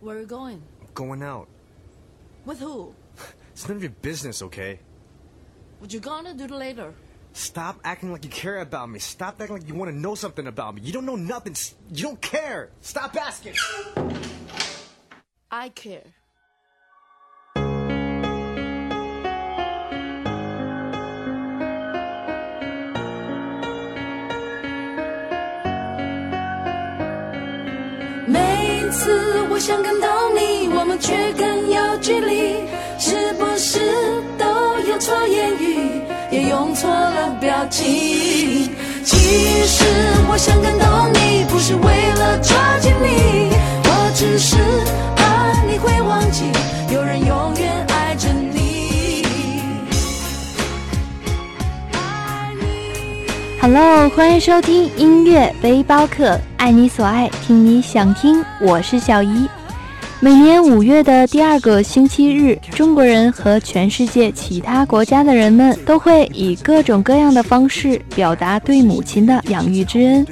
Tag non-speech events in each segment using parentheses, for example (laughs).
Where are you going? Going out. With who? (laughs) It's none of your business, okay? What you gonna do later? Stop acting like you care about me. Stop acting like you want to know something about me. You don't know nothing. You don't care. Stop asking. I care. 次我想感动你，我们却更有距离，是不是都用错言语，也用错了表情？其实我想感动你，不是为了抓紧 Hello，欢迎收听音乐背包客，爱你所爱，听你想听，我是小姨。每年五月的第二个星期日，中国人和全世界其他国家的人们都会以各种各样的方式表达对母亲的养育之恩。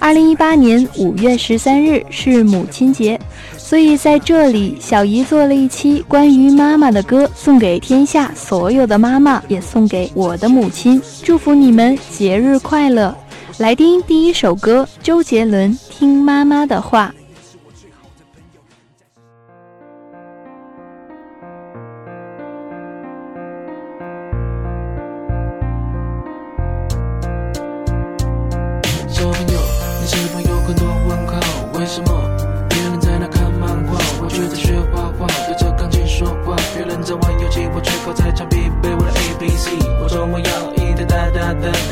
二零一八年五月十三日是母亲节，所以在这里，小姨做了一期关于妈妈的歌，送给天下所有的妈妈，也送给我的母亲，祝福你们节日快乐。来听第一首歌，周杰伦《听妈妈的话》。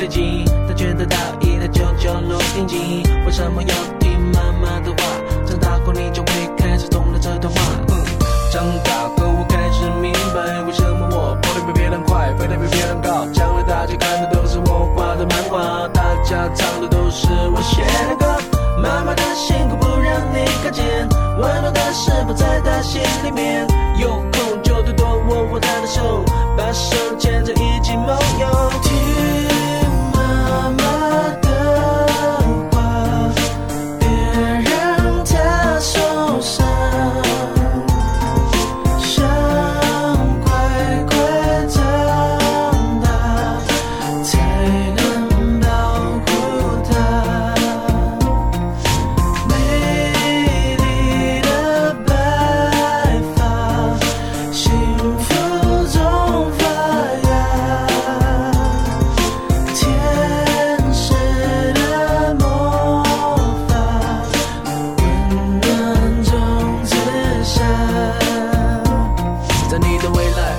大的飞机，他却得到一台旧旧录音机。为什么要听妈妈的话？长大后你就会开始懂了这段话。嗯，长大后我开始明白，为什么我跑得比别人快，飞得比别人高。将来大家看的都是我画的漫画，大家唱的都是我写的歌。妈妈的辛苦不让你看见，温暖的事不在她心里面。有空就多多握握她的手，把手牵着一起梦游。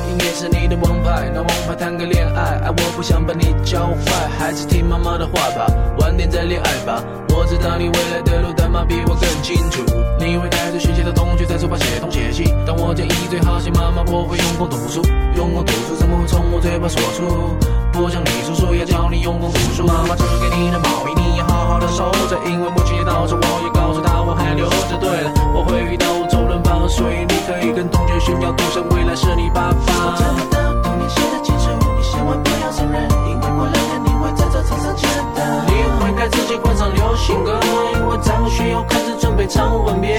音乐是你的王牌，拿王牌谈个恋爱，爱我不想把你教坏，还是听妈妈的话吧，晚点再恋爱吧。我知道你未来的路，但妈比我更清楚。你会带着学习的同学在书包写东写西，但我建议最好写妈妈，我会用功读书，用功读书怎么会从我嘴巴说出？不像你叔叔要教你用功读书，妈妈织给你的毛衣你要好好的收着，因为母亲节到时我也告诉她我还留着。对了，我会遇到周润发，所以你可以跟同学炫耀，赌神未来是你爸爸。我找不到童年写的清楚，你千万不要承认，因为过两天你会在这场上见到。你会该自己换上流行歌，因为张学友开始准备唱吻别。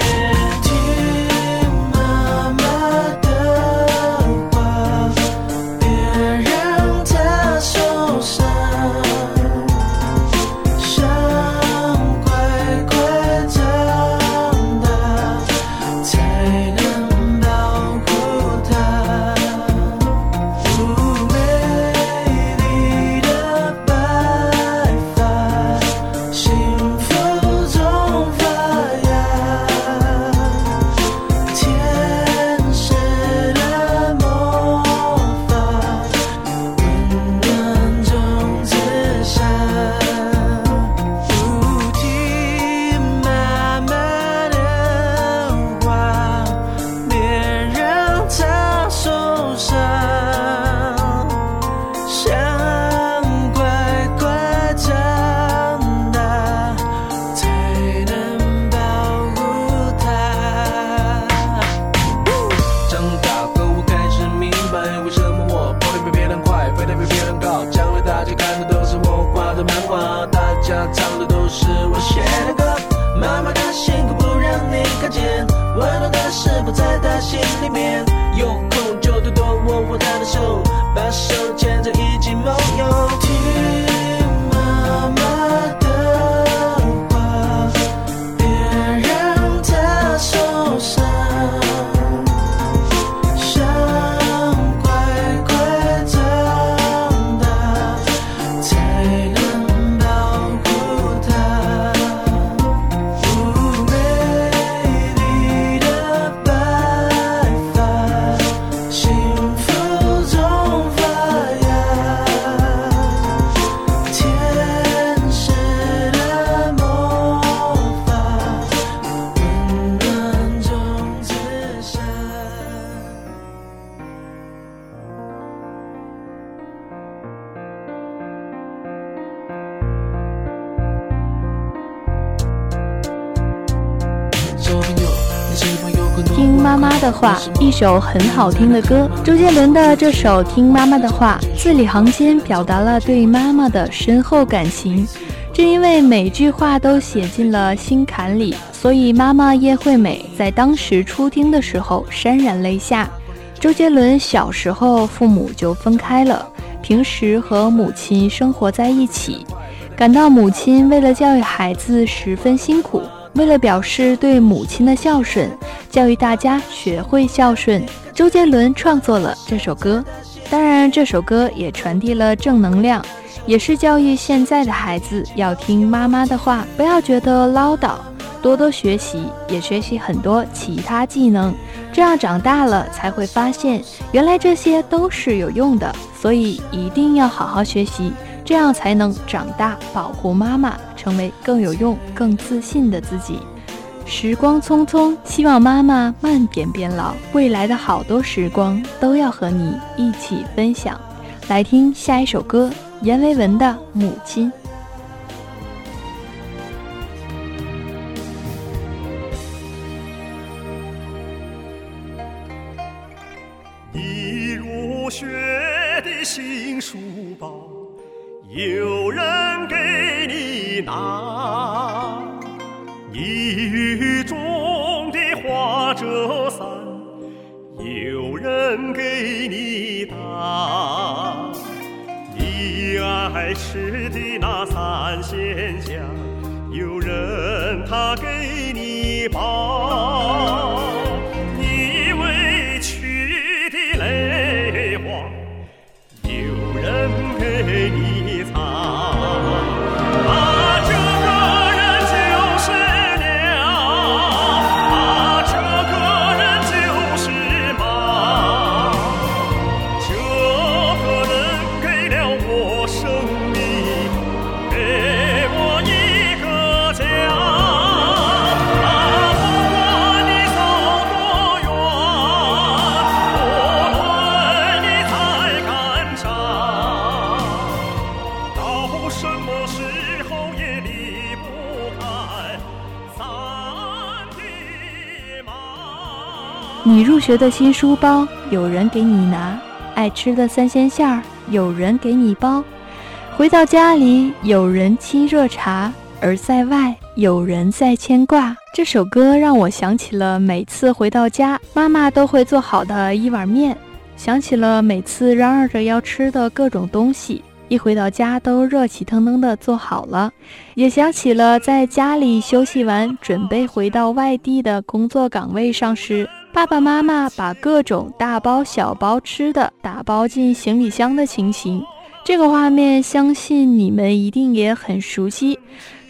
唱的都是我写的歌。妈妈的辛苦不让你看见，温暖的食谱在她心里面？有空就多多握握她的手，把手牵着一起梦游。首很好听的歌。周杰伦的这首《听妈妈的话》，字里行间表达了对妈妈的深厚感情。正因为每句话都写进了心坎里，所以妈妈叶惠美在当时初听的时候潸然泪下。周杰伦小时候父母就分开了，平时和母亲生活在一起，感到母亲为了教育孩子十分辛苦。为了表示对母亲的孝顺，教育大家学会孝顺，周杰伦创作了这首歌。当然，这首歌也传递了正能量，也是教育现在的孩子要听妈妈的话，不要觉得唠叨，多多学习，也学习很多其他技能，这样长大了才会发现，原来这些都是有用的。所以一定要好好学习，这样才能长大，保护妈妈，成为更有用、更自信的自己。时光匆匆，希望妈妈慢点变老，未来的好多时光都要和你一起分享。来听下一首歌，阎维文的《母亲》。你入学的新书包，有人给你拿；你雨中的花折伞，有人给你打。你爱吃的那三鲜虾，有人他给你包。学的新书包，有人给你拿；爱吃的三鲜馅儿，有人给你包。回到家里，有人沏热茶，而在外，有人在牵挂。这首歌让我想起了每次回到家，妈妈都会做好的一碗面，想起了每次嚷嚷着要吃的各种东西。一回到家都热气腾腾的做好了，也想起了在家里休息完，准备回到外地的工作岗位上时，爸爸妈妈把各种大包小包吃的打包进行李箱的情形。这个画面，相信你们一定也很熟悉。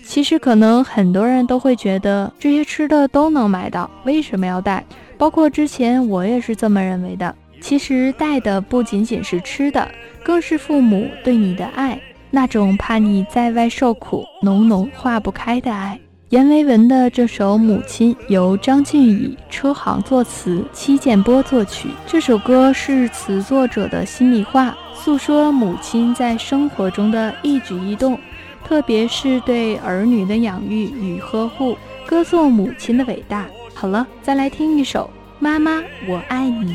其实，可能很多人都会觉得这些吃的都能买到，为什么要带？包括之前我也是这么认为的。其实带的不仅仅是吃的，更是父母对你的爱，那种怕你在外受苦、浓浓化不开的爱。阎维文的这首《母亲》由张俊宇、车行作词，戚建波作曲。这首歌是词作者的心里话，诉说母亲在生活中的一举一动，特别是对儿女的养育与呵护，歌颂母亲的伟大。好了，再来听一首《妈妈，我爱你》。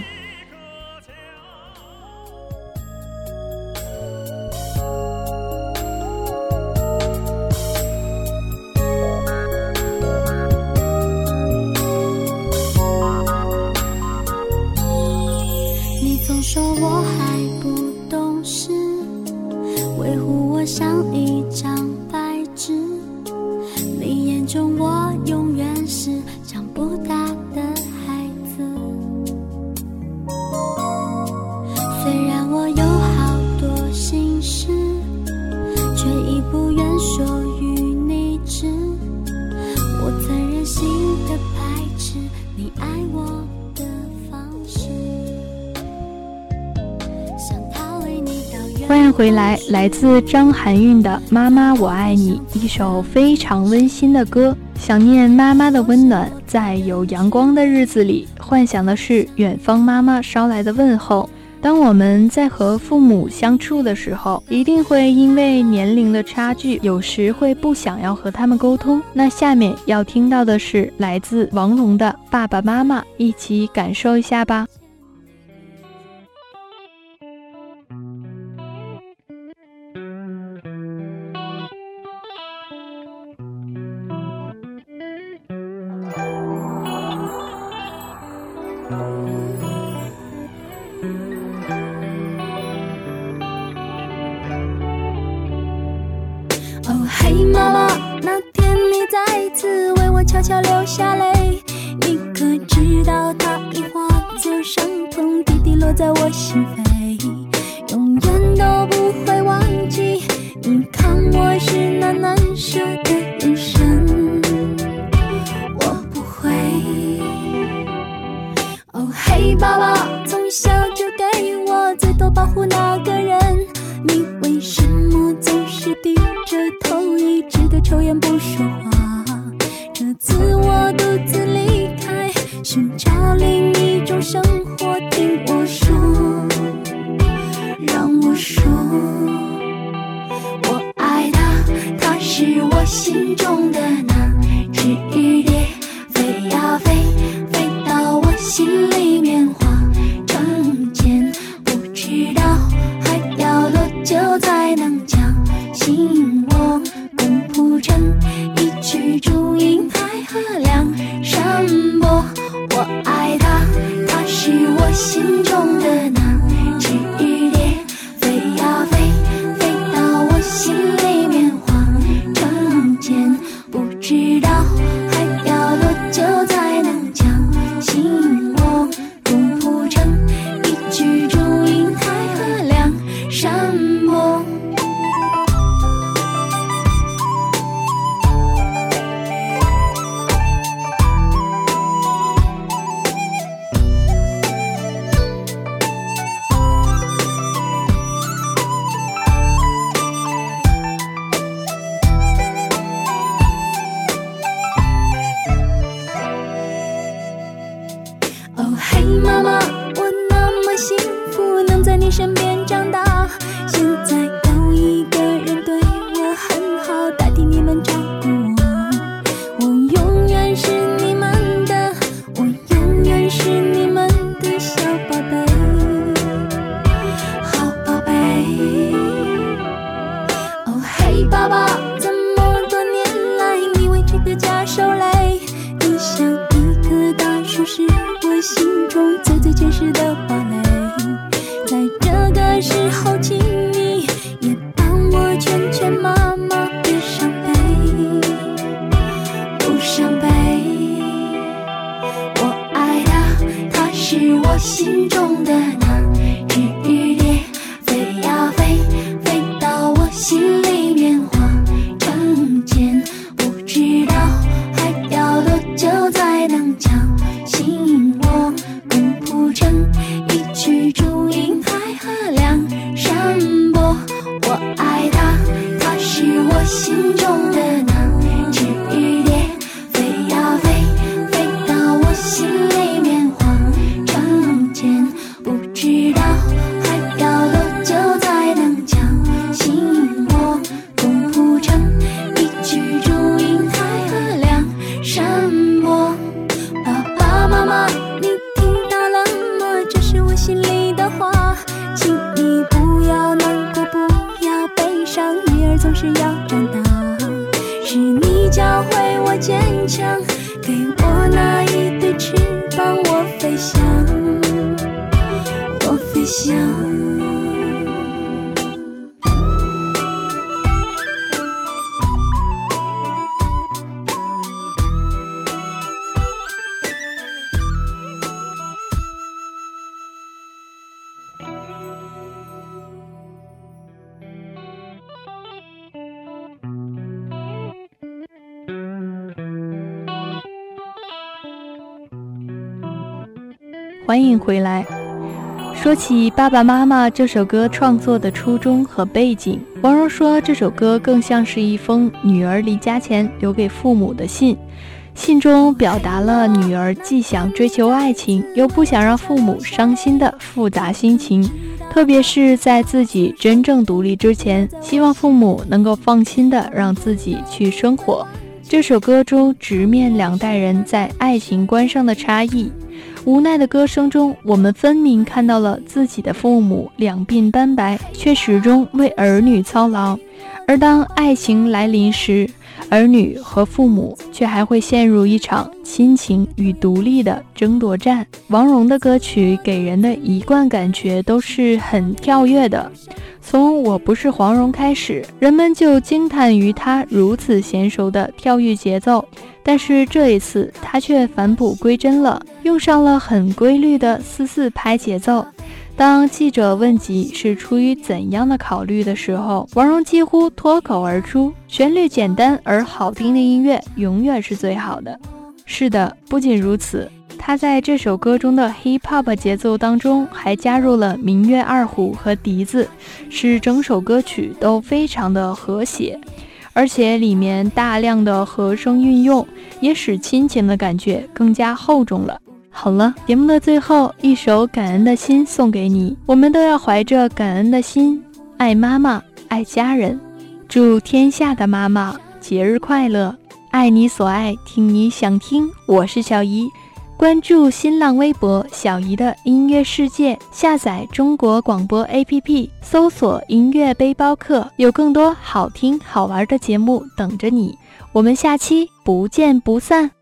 回来，来自张含韵的《妈妈我爱你》。一首非常温馨的歌，想念妈妈的温暖，在有阳光的日子里，幻想的是远方妈妈捎来的问候。当我们在和父母相处的时候，一定会因为年龄的差距，有时会不想要和他们沟通。那下面要听到的是来自王龙的《爸爸妈妈一起感受一下吧》。我是那么舍山坡爸爸妈妈你听到了吗？这是我心里的话请你不要难过不要悲伤女儿总是要长大是你教会我坚强给我那一对翅膀我飞翔我飞翔。欢迎回来。说起《爸爸妈妈》这首歌创作的初衷和背景，王蓉说这首歌更像是一封女儿离家前留给父母的信，信中表达了女儿既想追求爱情，又不想让父母伤心的复杂心情。特别是在自己真正独立之前，希望父母能够放心的让自己去生活。这首歌中直面两代人在爱情观上的差异。无奈的歌声中，我们分明看到了自己的父母两鬓斑白，却始终为儿女操劳。而当爱情来临时，儿女和父母却还会陷入一场亲情与独立的争夺战。王蓉的歌曲给人的一贯感觉都是很跳跃的。从我不是黄蓉开始，人们就惊叹于她如此娴熟的跳跃节奏。但是这一次，她却返璞归真了，用上了很规律的四四拍节奏。当记者问及是出于怎样的考虑的时候，王蓉几乎脱口而出：“旋律简单而好听的音乐永远是最好的。”是的，不仅如此。他在这首歌中的 hip hop 节奏当中，还加入了民乐二胡和笛子，使整首歌曲都非常的和谐，而且里面大量的和声运用，也使亲情的感觉更加厚重了。好了，节目的最后一首《感恩的心》送给你，我们都要怀着感恩的心，爱妈妈，爱家人，祝天下的妈妈节日快乐，爱你所爱，听你想听，我是小姨。关注新浪微博“小姨的音乐世界”，下载中国广播 APP，搜索“音乐背包客”，有更多好听好玩的节目等着你。我们下期不见不散。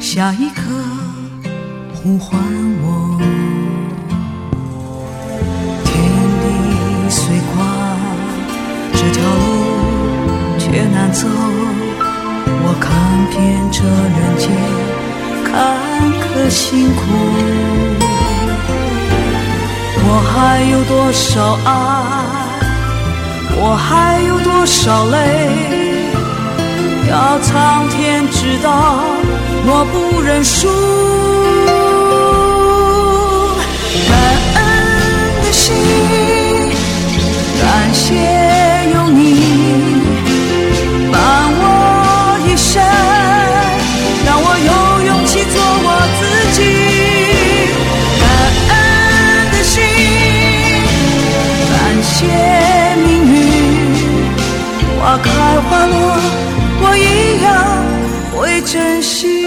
下一刻呼唤我？天地虽宽，这条路。却难走，我看遍这人间坎坷辛苦，我还有多少爱，我还有多少泪，要苍天知道，我不认输。感恩的心，珍惜。